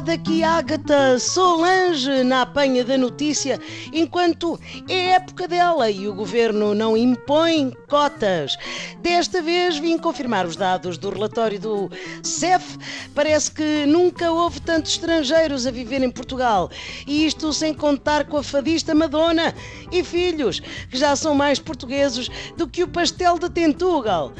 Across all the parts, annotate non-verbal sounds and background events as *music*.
daqui Ágata Solange na apanha da notícia, enquanto é época dela e o governo não impõe cotas. Desta vez vim confirmar os dados do relatório do CEF. Parece que nunca houve tantos estrangeiros a viver em Portugal. E isto sem contar com a fadista Madonna e filhos, que já são mais portugueses do que o pastel de Tentugal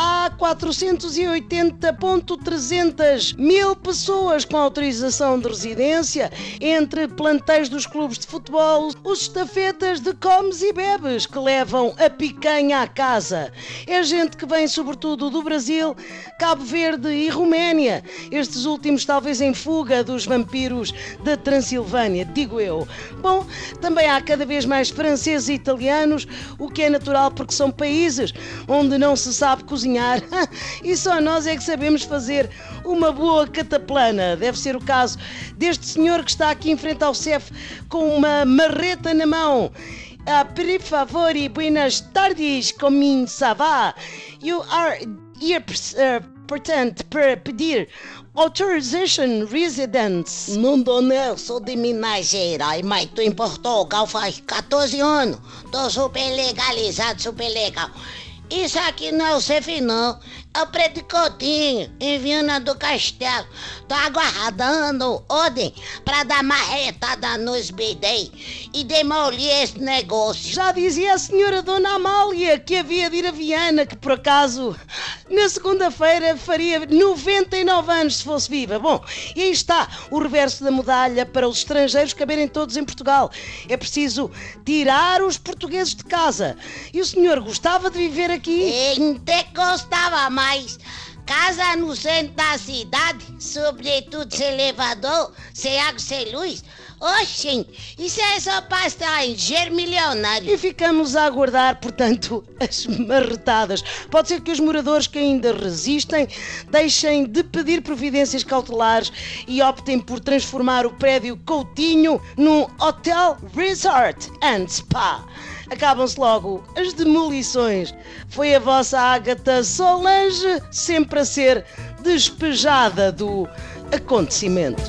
há 480.300 mil pessoas com autorização de residência entre plantéis dos clubes de futebol, os estafetas de comes e bebes que levam a picanha à casa. É gente que vem sobretudo do Brasil, Cabo Verde e Roménia, estes últimos talvez em fuga dos vampiros da Transilvânia, digo eu. Bom, também há cada vez mais franceses e italianos, o que é natural porque são países onde não se sabe cozinhar cozinhar *laughs* e só nós é que sabemos fazer uma boa cataplana. Deve ser o caso deste senhor que está aqui em frente ao CEF com uma marreta na mão. Uh, por favor e buenas tardes, como ça va? You are here, uh, portanto, para pedir Authorization Residence. Não, dona, sou de Minas Gerais, mas tô em Portugal faz 14 anos. Tô super legalizado, super legal. Isso aqui não é o CEF, não. É o Predicotinho, em Viana do Castelo. Tô aguardando ordem pra dar marretada nos bidei e demolir esse negócio. Já dizia a senhora Dona Amália que havia de ir a Viana, que por acaso na segunda-feira faria 99 anos se fosse viva. Bom, e aí está o reverso da medalha para os estrangeiros caberem todos em Portugal. É preciso tirar os portugueses de casa. E o senhor gostava de viver aqui? Até gostava mais. Casa no centro da cidade, sobretudo sem elevador, sem água, sem luz. Oxi, isso é só para estrangeiro milionário. E ficamos a aguardar, portanto, *laughs* as marretadas. Pode ser que os moradores que ainda resistem deixem de pedir providências cautelares e optem por transformar o prédio Coutinho num Hotel Resort and Spa acabam-se logo as demolições. Foi a vossa Ágata Solange sempre a ser despejada do acontecimento.